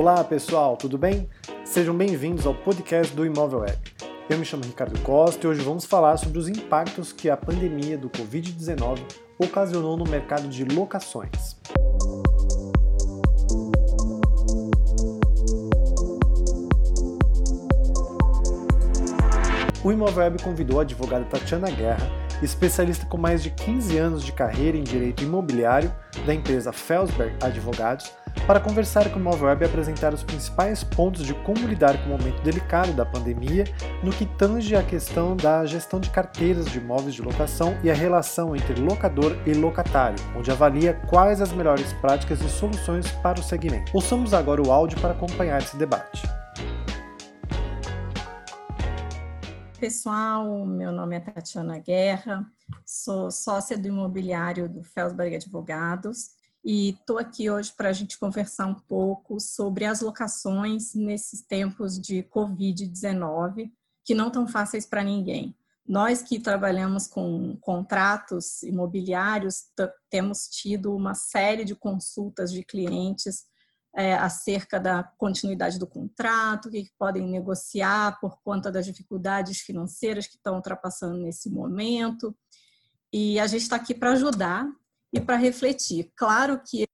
Olá pessoal, tudo bem? Sejam bem-vindos ao podcast do Imóvel Web. Eu me chamo Ricardo Costa e hoje vamos falar sobre os impactos que a pandemia do Covid-19 ocasionou no mercado de locações. O Imóvel Web convidou a advogada Tatiana Guerra, especialista com mais de 15 anos de carreira em direito imobiliário da empresa Felsberg Advogados, para conversar com o Imóvel Web e apresentar os principais pontos de como lidar com o momento delicado da pandemia no que tange a questão da gestão de carteiras de imóveis de locação e a relação entre locador e locatário, onde avalia quais as melhores práticas e soluções para o segmento. Ouçamos agora o áudio para acompanhar esse debate. Pessoal, meu nome é Tatiana Guerra, sou sócia do imobiliário do Felsberg Advogados e estou aqui hoje para a gente conversar um pouco sobre as locações nesses tempos de Covid-19, que não estão fáceis para ninguém. Nós que trabalhamos com contratos imobiliários temos tido uma série de consultas de clientes é, acerca da continuidade do contrato, o que, que podem negociar por conta das dificuldades financeiras que estão ultrapassando nesse momento. E a gente está aqui para ajudar e para refletir. Claro que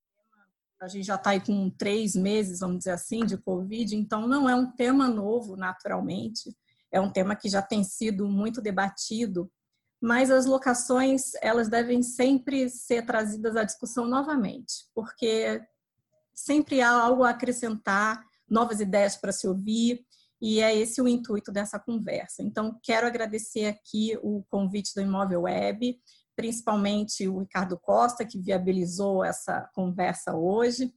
a gente já está aí com três meses, vamos dizer assim, de Covid, então não é um tema novo, naturalmente. É um tema que já tem sido muito debatido, mas as locações elas devem sempre ser trazidas à discussão novamente, porque sempre há algo a acrescentar, novas ideias para se ouvir, e é esse o intuito dessa conversa. Então, quero agradecer aqui o convite do Imóvel Web, principalmente o Ricardo Costa, que viabilizou essa conversa hoje.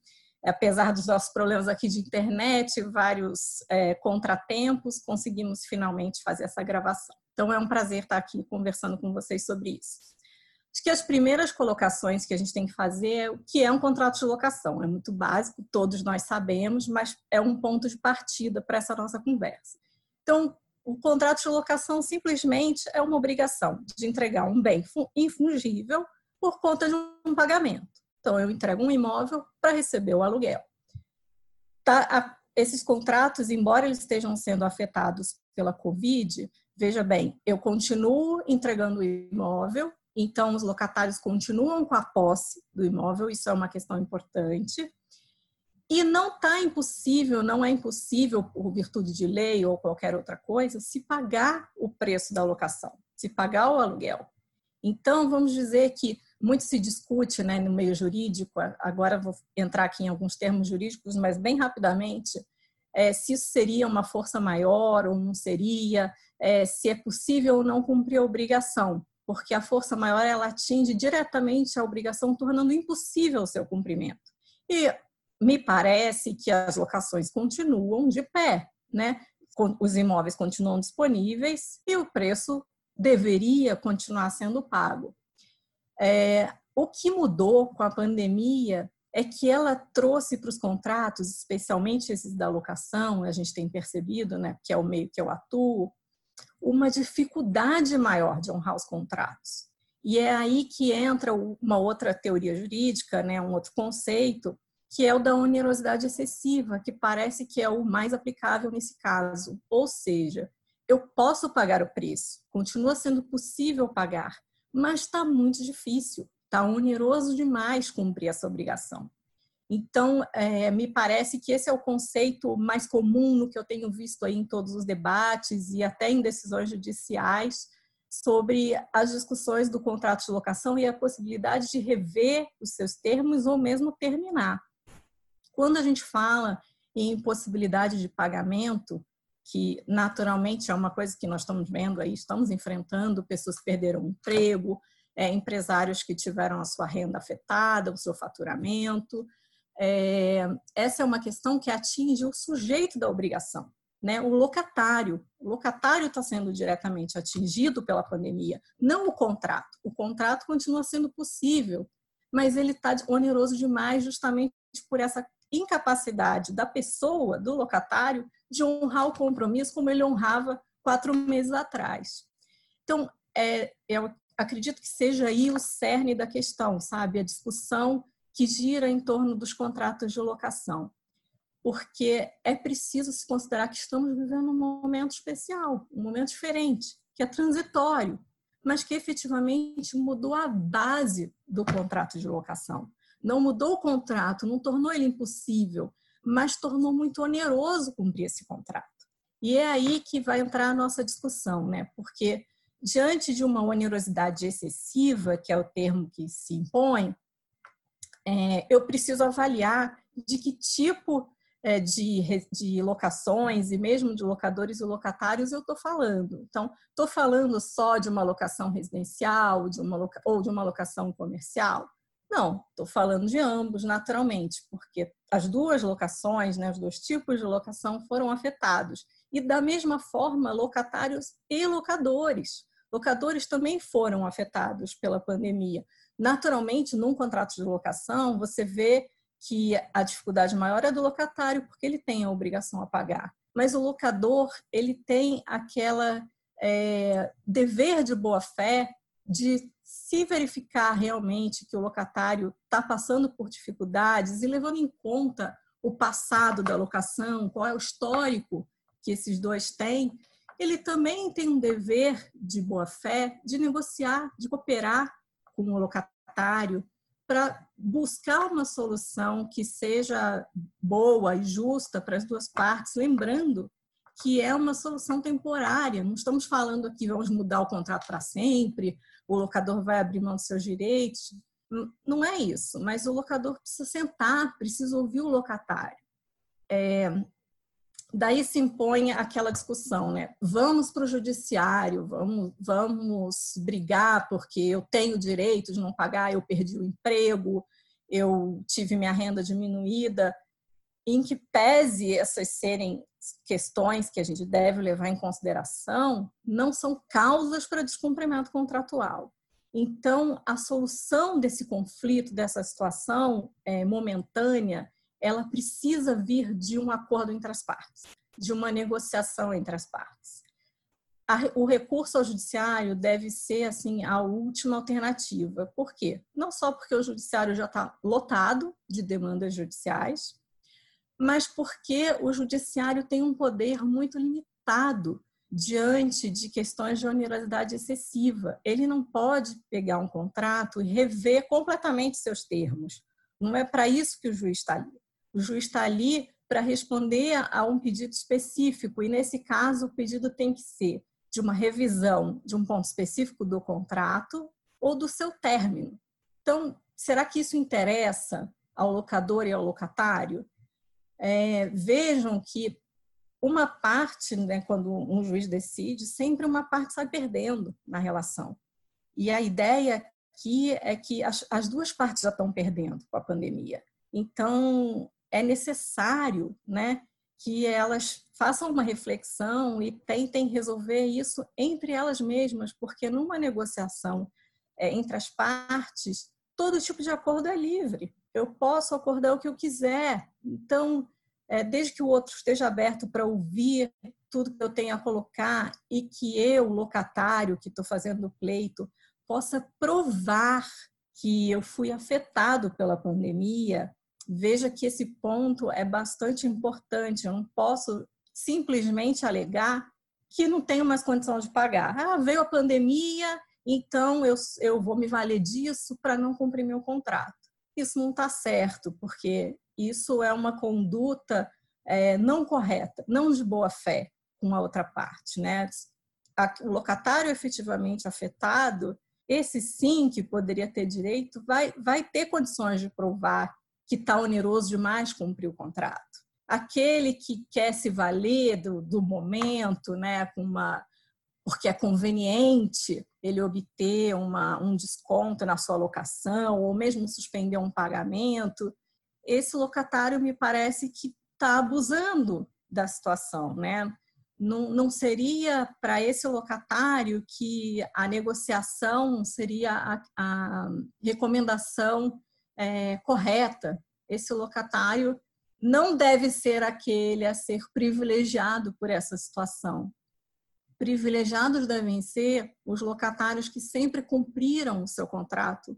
Apesar dos nossos problemas aqui de internet, vários é, contratempos, conseguimos finalmente fazer essa gravação. Então, é um prazer estar aqui conversando com vocês sobre isso. Acho que as primeiras colocações que a gente tem que fazer é o que é um contrato de locação. É muito básico, todos nós sabemos, mas é um ponto de partida para essa nossa conversa. Então, o contrato de locação simplesmente é uma obrigação de entregar um bem infungível por conta de um pagamento. Então, eu entrego um imóvel para receber o aluguel. Tá? Esses contratos, embora eles estejam sendo afetados pela Covid, veja bem, eu continuo entregando o imóvel então, os locatários continuam com a posse do imóvel, isso é uma questão importante. E não está impossível, não é impossível, por virtude de lei ou qualquer outra coisa, se pagar o preço da locação, se pagar o aluguel. Então, vamos dizer que muito se discute né, no meio jurídico, agora vou entrar aqui em alguns termos jurídicos, mas bem rapidamente, é, se isso seria uma força maior ou não seria, é, se é possível ou não cumprir a obrigação porque a força maior ela atinge diretamente a obrigação, tornando impossível o seu cumprimento. E me parece que as locações continuam de pé, né? Os imóveis continuam disponíveis e o preço deveria continuar sendo pago. É, o que mudou com a pandemia é que ela trouxe para os contratos, especialmente esses da locação, a gente tem percebido, né, que é o meio que eu atuo, uma dificuldade maior de honrar os contratos. E é aí que entra uma outra teoria jurídica, né, um outro conceito, que é o da onerosidade excessiva, que parece que é o mais aplicável nesse caso. Ou seja, eu posso pagar o preço, continua sendo possível pagar, mas está muito difícil, está oneroso demais cumprir essa obrigação. Então, é, me parece que esse é o conceito mais comum no que eu tenho visto aí em todos os debates e até em decisões judiciais sobre as discussões do contrato de locação e a possibilidade de rever os seus termos ou mesmo terminar. Quando a gente fala em impossibilidade de pagamento, que naturalmente é uma coisa que nós estamos vendo aí, estamos enfrentando, pessoas que perderam o emprego, é, empresários que tiveram a sua renda afetada, o seu faturamento, é, essa é uma questão que atinge o sujeito da obrigação, né? O locatário. O locatário está sendo diretamente atingido pela pandemia, não o contrato. O contrato continua sendo possível, mas ele está oneroso demais justamente por essa incapacidade da pessoa, do locatário, de honrar o compromisso como ele honrava quatro meses atrás. Então, é, eu acredito que seja aí o cerne da questão, sabe? A discussão que gira em torno dos contratos de locação. porque é preciso se considerar que estamos vivendo um momento especial, um momento diferente, que é transitório, mas que efetivamente mudou a base do contrato de locação. Não mudou o contrato, não tornou ele impossível, mas tornou muito oneroso cumprir esse contrato. E é aí que vai entrar a nossa discussão, né? Porque diante de uma onerosidade excessiva, que é o termo que se impõe, é, eu preciso avaliar de que tipo é, de, de locações e mesmo de locadores e locatários eu estou falando. Então, estou falando só de uma locação residencial de uma ou de uma locação comercial? Não, estou falando de ambos, naturalmente, porque as duas locações, né, os dois tipos de locação foram afetados. E da mesma forma, locatários e locadores. Locadores também foram afetados pela pandemia. Naturalmente, num contrato de locação, você vê que a dificuldade maior é do locatário, porque ele tem a obrigação a pagar. Mas o locador, ele tem aquela é, dever de boa fé de se verificar realmente que o locatário está passando por dificuldades e levando em conta o passado da locação, qual é o histórico que esses dois têm, ele também tem um dever de boa fé de negociar, de cooperar com o locatário para buscar uma solução que seja boa e justa para as duas partes, lembrando que é uma solução temporária. Não estamos falando aqui vamos mudar o contrato para sempre, o locador vai abrir mão dos seus direitos. Não é isso, mas o locador precisa sentar, precisa ouvir o locatário. É, daí se impõe aquela discussão, né? Vamos para o judiciário, vamos, vamos brigar porque eu tenho direito de não pagar, eu perdi o emprego, eu tive minha renda diminuída, em que pese essas serem questões que a gente deve levar em consideração, não são causas para descumprimento contratual. Então, a solução desse conflito, dessa situação é, momentânea, ela precisa vir de um acordo entre as partes, de uma negociação entre as partes. o recurso ao judiciário deve ser assim a última alternativa. Por quê? Não só porque o judiciário já está lotado de demandas judiciais, mas porque o judiciário tem um poder muito limitado diante de questões de onerosidade excessiva. Ele não pode pegar um contrato e rever completamente seus termos. Não é para isso que o juiz está ali. O juiz está ali para responder a um pedido específico, e nesse caso o pedido tem que ser de uma revisão de um ponto específico do contrato ou do seu término. Então, será que isso interessa ao locador e ao locatário? É, vejam que uma parte, né, quando um juiz decide, sempre uma parte sai perdendo na relação. E a ideia aqui é que as, as duas partes já estão perdendo com a pandemia. Então, é necessário né, que elas façam uma reflexão e tentem resolver isso entre elas mesmas, porque numa negociação é, entre as partes, todo tipo de acordo é livre. Eu posso acordar o que eu quiser. Então, é, desde que o outro esteja aberto para ouvir tudo que eu tenho a colocar e que eu, locatário, que estou fazendo o pleito, possa provar que eu fui afetado pela pandemia, veja que esse ponto é bastante importante. Eu não posso simplesmente alegar que não tenho mais condição de pagar. Ah, veio a pandemia, então eu, eu vou me valer disso para não cumprir meu contrato. Isso não está certo, porque isso é uma conduta é, não correta, não de boa fé com a outra parte. Né? O locatário efetivamente afetado, esse sim que poderia ter direito, vai, vai ter condições de provar que está oneroso demais cumprir o contrato. Aquele que quer se valer do, do momento, né, com uma, porque é conveniente ele obter uma, um desconto na sua locação ou mesmo suspender um pagamento, esse locatário me parece que está abusando da situação, né? Não, não seria para esse locatário que a negociação seria a, a recomendação é, correta. Esse locatário não deve ser aquele a ser privilegiado por essa situação. Privilegiados devem ser os locatários que sempre cumpriram o seu contrato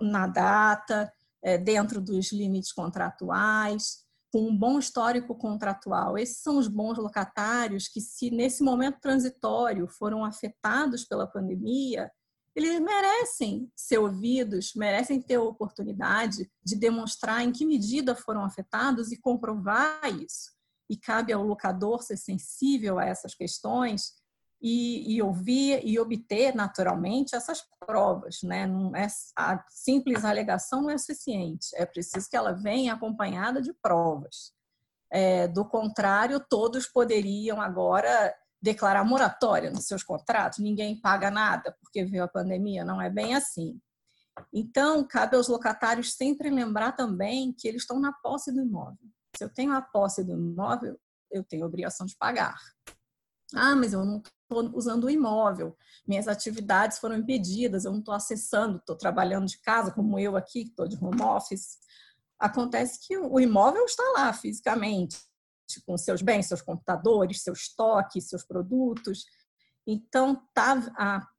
na data, é, dentro dos limites contratuais, com um bom histórico contratual. Esses são os bons locatários que, se nesse momento transitório foram afetados pela pandemia, eles merecem ser ouvidos, merecem ter a oportunidade de demonstrar em que medida foram afetados e comprovar isso. E cabe ao locador ser sensível a essas questões e, e, ouvir e obter naturalmente essas provas, né? Não é, a simples alegação não é suficiente, é preciso que ela venha acompanhada de provas. É, do contrário, todos poderiam agora declarar moratória nos seus contratos, ninguém paga nada porque veio a pandemia, não é bem assim. Então, cabe aos locatários sempre lembrar também que eles estão na posse do imóvel. Se eu tenho a posse do imóvel, eu tenho obrigação de pagar. Ah, mas eu não estou usando o imóvel, minhas atividades foram impedidas, eu não estou acessando, estou trabalhando de casa, como eu aqui, que estou de home office. Acontece que o imóvel está lá fisicamente, com seus bens, seus computadores, seu estoque, seus produtos. Então, tá,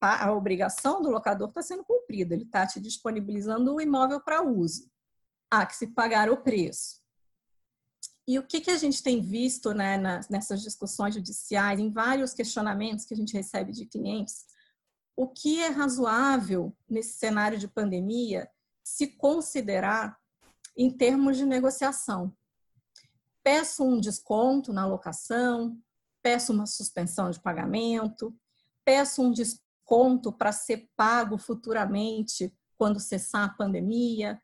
a, a obrigação do locador está sendo cumprida, ele está te disponibilizando o imóvel para uso. Há que se pagar o preço. E o que, que a gente tem visto né, nessas discussões judiciais, em vários questionamentos que a gente recebe de clientes, o que é razoável nesse cenário de pandemia se considerar em termos de negociação? Peço um desconto na locação, peço uma suspensão de pagamento, peço um desconto para ser pago futuramente quando cessar a pandemia.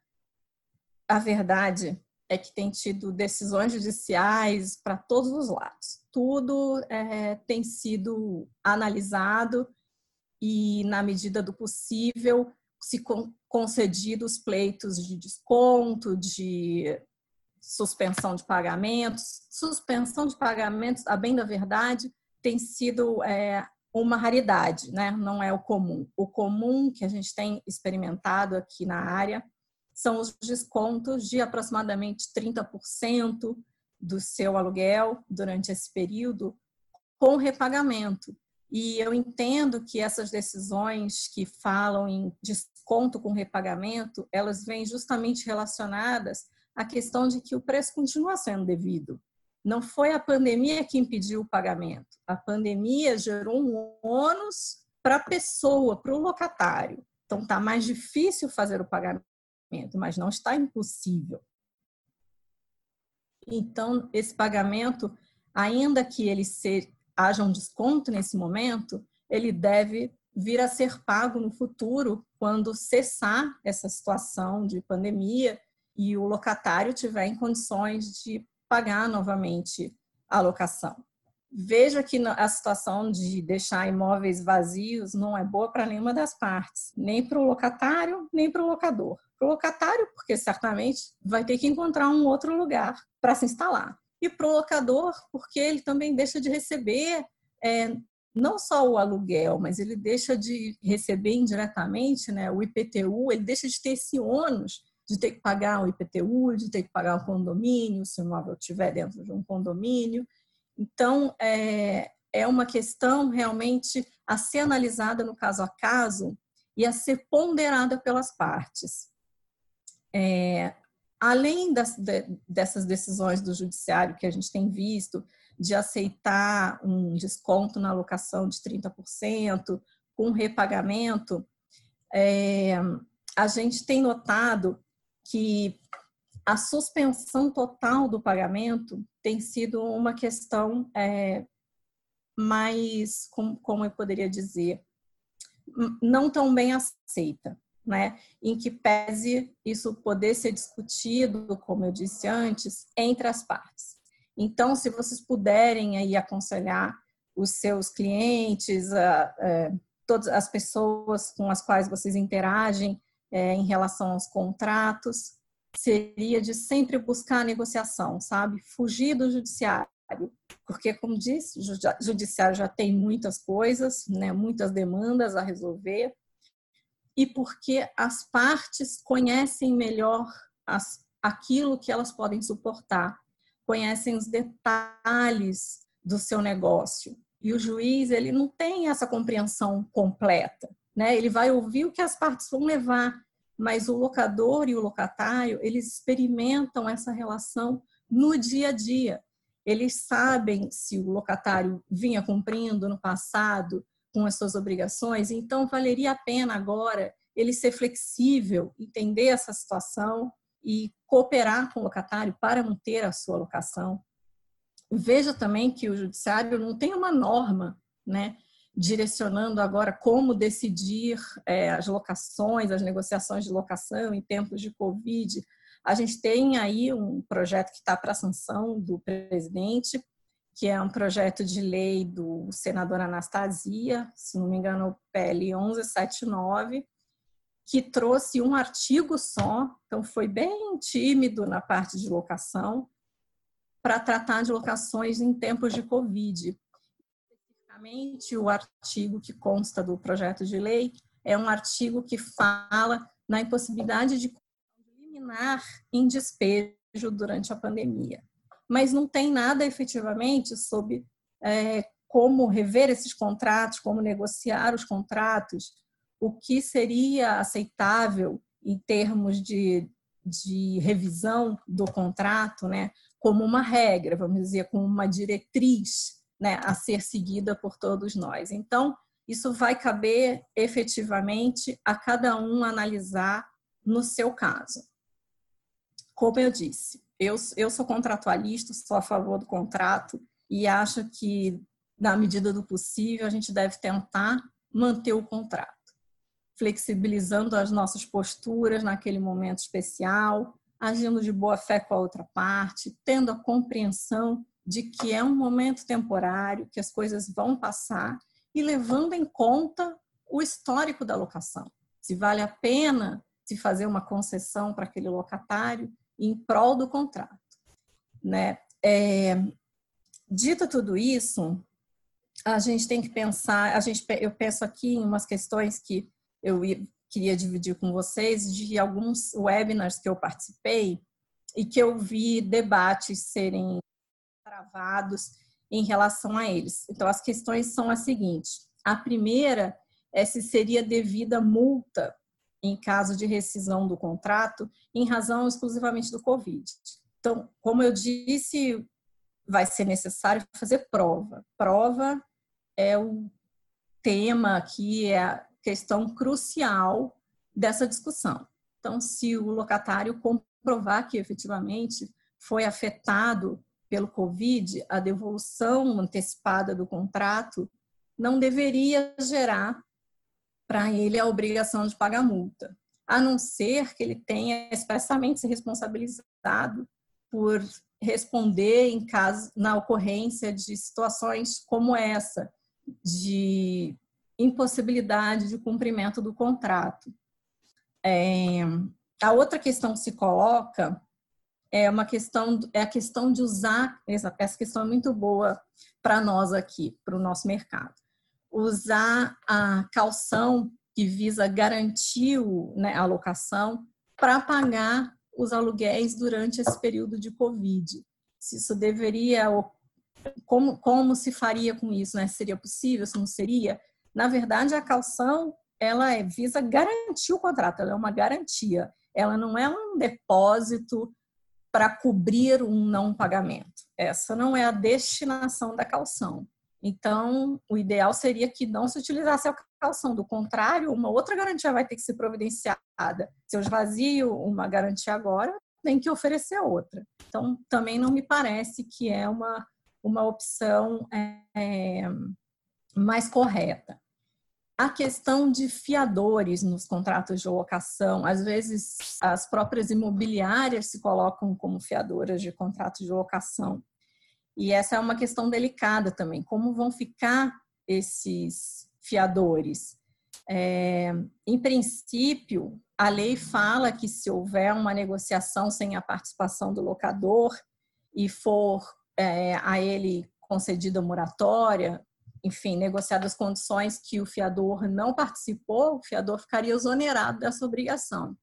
A verdade é que tem tido decisões judiciais para todos os lados. Tudo é, tem sido analisado e, na medida do possível, se concedidos pleitos de desconto, de suspensão de pagamentos. Suspensão de pagamentos, a bem da verdade, tem sido é, uma raridade, né? não é o comum. O comum que a gente tem experimentado aqui na área são os descontos de aproximadamente 30% do seu aluguel durante esse período com repagamento. E eu entendo que essas decisões que falam em desconto com repagamento, elas vêm justamente relacionadas à questão de que o preço continua sendo devido. Não foi a pandemia que impediu o pagamento. A pandemia gerou um ônus para a pessoa, para o locatário. Então, está mais difícil fazer o pagamento mas não está impossível. Então, esse pagamento, ainda que ele ser, haja um desconto nesse momento, ele deve vir a ser pago no futuro, quando cessar essa situação de pandemia e o locatário tiver em condições de pagar novamente a locação. Veja que a situação de deixar imóveis vazios não é boa para nenhuma das partes, nem para o locatário, nem para o locador. Para o locatário, porque certamente vai ter que encontrar um outro lugar para se instalar. E para o locador, porque ele também deixa de receber é, não só o aluguel, mas ele deixa de receber indiretamente né, o IPTU, ele deixa de ter esse ônus de ter que pagar o IPTU, de ter que pagar o condomínio, se o imóvel estiver dentro de um condomínio. Então, é, é uma questão realmente a ser analisada no caso a caso e a ser ponderada pelas partes. É, além das, de, dessas decisões do judiciário que a gente tem visto, de aceitar um desconto na alocação de 30%, com repagamento, é, a gente tem notado que a suspensão total do pagamento tem sido uma questão é, mais, como, como eu poderia dizer, não tão bem aceita, né? Em que pese isso poder ser discutido, como eu disse antes, entre as partes. Então, se vocês puderem aí aconselhar os seus clientes, a, a, todas as pessoas com as quais vocês interagem é, em relação aos contratos, seria de sempre buscar a negociação, sabe? Fugir do judiciário. Porque, como disse, o judiciário já tem muitas coisas, né, muitas demandas a resolver, e porque as partes conhecem melhor as, aquilo que elas podem suportar, conhecem os detalhes do seu negócio. E o juiz, ele não tem essa compreensão completa, né? Ele vai ouvir o que as partes vão levar, mas o locador e o locatário, eles experimentam essa relação no dia a dia. Eles sabem se o locatário vinha cumprindo no passado com as suas obrigações, então valeria a pena agora ele ser flexível, entender essa situação e cooperar com o locatário para manter a sua locação. Veja também que o judiciário não tem uma norma, né, direcionando agora como decidir é, as locações, as negociações de locação em tempos de Covid. A gente tem aí um projeto que está para sanção do presidente, que é um projeto de lei do senador Anastasia, se não me engano, PL 1179, que trouxe um artigo só, então foi bem tímido na parte de locação, para tratar de locações em tempos de Covid. Especificamente, o artigo que consta do projeto de lei é um artigo que fala na impossibilidade de eliminar em despejo durante a pandemia. Mas não tem nada efetivamente sobre é, como rever esses contratos, como negociar os contratos, o que seria aceitável em termos de, de revisão do contrato, né, como uma regra, vamos dizer, como uma diretriz né, a ser seguida por todos nós. Então, isso vai caber efetivamente a cada um analisar no seu caso. Como eu disse, eu, eu sou contratualista, sou a favor do contrato e acho que, na medida do possível, a gente deve tentar manter o contrato flexibilizando as nossas posturas naquele momento especial, agindo de boa fé com a outra parte, tendo a compreensão de que é um momento temporário, que as coisas vão passar e levando em conta o histórico da locação. Se vale a pena se fazer uma concessão para aquele locatário em prol do contrato. Né? É, dito tudo isso, a gente tem que pensar, a gente, eu penso aqui em umas questões que eu queria dividir com vocês de alguns webinars que eu participei e que eu vi debates serem travados em relação a eles. Então, as questões são as seguintes: a primeira é se seria devida multa em caso de rescisão do contrato em razão exclusivamente do Covid. Então, como eu disse, vai ser necessário fazer prova. Prova é o tema que é questão crucial dessa discussão. Então, se o locatário comprovar que efetivamente foi afetado pelo Covid, a devolução antecipada do contrato não deveria gerar para ele a obrigação de pagar multa, a não ser que ele tenha expressamente se responsabilizado por responder em caso na ocorrência de situações como essa, de impossibilidade de cumprimento do contrato. É, a outra questão que se coloca é uma questão é a questão de usar essa, essa questão é muito boa para nós aqui para o nosso mercado. Usar a calção que visa garantir né, a locação para pagar os aluguéis durante esse período de covid. Se isso deveria como como se faria com isso né? Seria possível? Se não seria? Na verdade, a calção ela é, visa garantir o contrato, ela é uma garantia. Ela não é um depósito para cobrir um não pagamento. Essa não é a destinação da calção. Então, o ideal seria que não se utilizasse a calção. Do contrário, uma outra garantia vai ter que ser providenciada. Se eu esvazio uma garantia agora, tem que oferecer outra. Então, também não me parece que é uma, uma opção é, mais correta a questão de fiadores nos contratos de locação. Às vezes, as próprias imobiliárias se colocam como fiadoras de contratos de locação. E essa é uma questão delicada também. Como vão ficar esses fiadores? É, em princípio, a lei fala que se houver uma negociação sem a participação do locador e for é, a ele concedida moratória, enfim, negociadas as condições que o fiador não participou, o fiador ficaria exonerado dessa obrigação.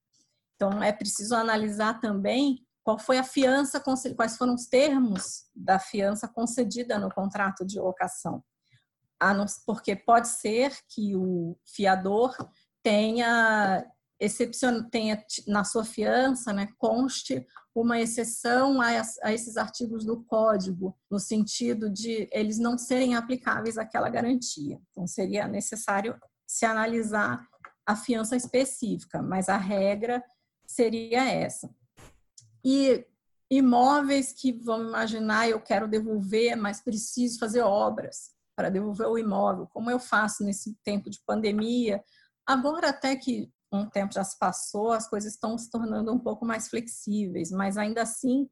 Então, é preciso analisar também qual foi a fiança, quais foram os termos da fiança concedida no contrato de locação. Porque pode ser que o fiador tenha excepcion... tenha na sua fiança, né, conste uma exceção a, a esses artigos do código, no sentido de eles não serem aplicáveis àquela garantia. Então, seria necessário se analisar a fiança específica, mas a regra seria essa. E imóveis que, vamos imaginar, eu quero devolver, mas preciso fazer obras para devolver o imóvel, como eu faço nesse tempo de pandemia. Agora, até que um tempo já se passou, as coisas estão se tornando um pouco mais flexíveis, mas ainda assim,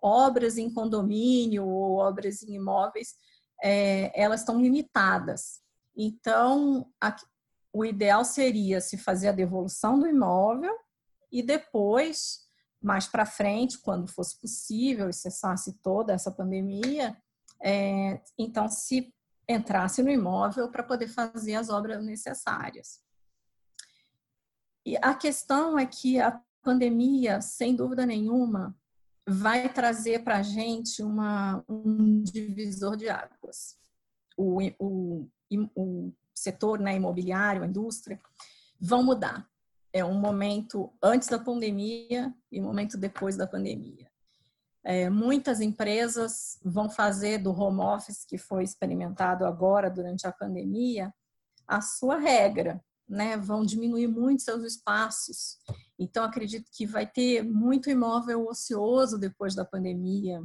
obras em condomínio ou obras em imóveis, é, elas estão limitadas. Então, a, o ideal seria se fazer a devolução do imóvel e depois, mais para frente, quando fosse possível e cessasse toda essa pandemia, é, então se entrasse no imóvel para poder fazer as obras necessárias. E a questão é que a pandemia, sem dúvida nenhuma, vai trazer para a gente uma, um divisor de águas. O, o, o setor né, imobiliário, a indústria, vão mudar. É um momento antes da pandemia e um momento depois da pandemia. É, muitas empresas vão fazer do home office, que foi experimentado agora durante a pandemia, a sua regra, né? Vão diminuir muito seus espaços. Então, acredito que vai ter muito imóvel ocioso depois da pandemia.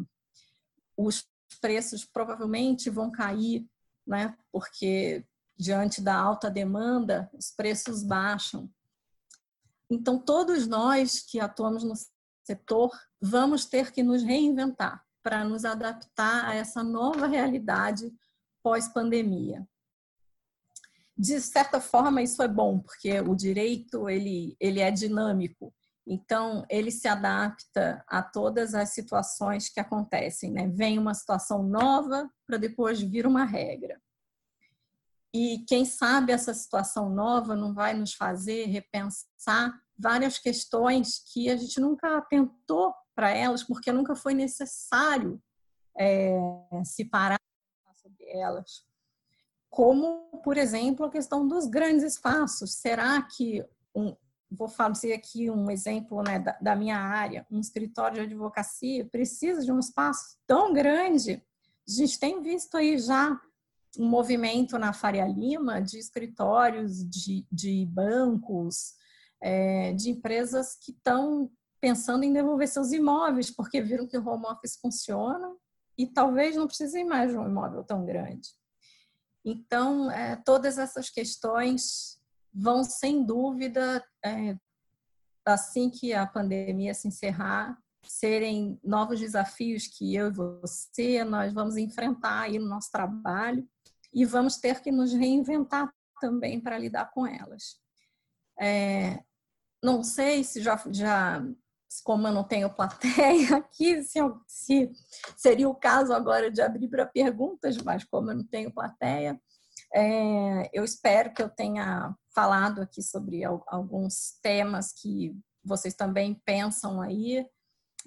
Os preços provavelmente vão cair, né? Porque diante da alta demanda, os preços baixam. Então, todos nós que atuamos no setor vamos ter que nos reinventar para nos adaptar a essa nova realidade pós-pandemia. De certa forma, isso é bom, porque o direito ele, ele é dinâmico. Então, ele se adapta a todas as situações que acontecem. Né? Vem uma situação nova para depois vir uma regra. E quem sabe essa situação nova não vai nos fazer repensar várias questões que a gente nunca atentou para elas, porque nunca foi necessário é, se parar sobre elas. Como, por exemplo, a questão dos grandes espaços. Será que, um, vou fazer aqui um exemplo né, da, da minha área, um escritório de advocacia precisa de um espaço tão grande? A gente tem visto aí já um movimento na Faria Lima de escritórios, de, de bancos, é, de empresas que estão pensando em devolver seus imóveis, porque viram que o home office funciona e talvez não precisem mais de um imóvel tão grande. Então, é, todas essas questões vão, sem dúvida, é, assim que a pandemia se encerrar, serem novos desafios que eu e você nós vamos enfrentar aí no nosso trabalho e vamos ter que nos reinventar também para lidar com elas. É, não sei se já, já como eu não tenho plateia aqui, se, se seria o caso agora de abrir para perguntas, mas como eu não tenho plateia, é, eu espero que eu tenha falado aqui sobre alguns temas que vocês também pensam aí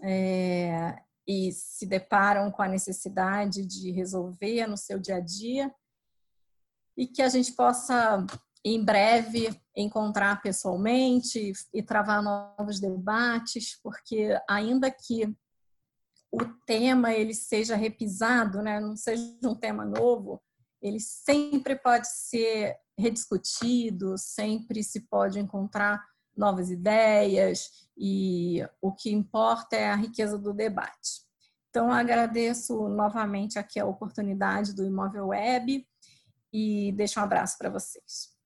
é, e se deparam com a necessidade de resolver no seu dia a dia e que a gente possa em breve encontrar pessoalmente e travar novos debates, porque ainda que o tema ele seja repisado, né, não seja um tema novo, ele sempre pode ser rediscutido, sempre se pode encontrar novas ideias e o que importa é a riqueza do debate. Então, agradeço novamente aqui a oportunidade do Imóvel Web e deixo um abraço para vocês.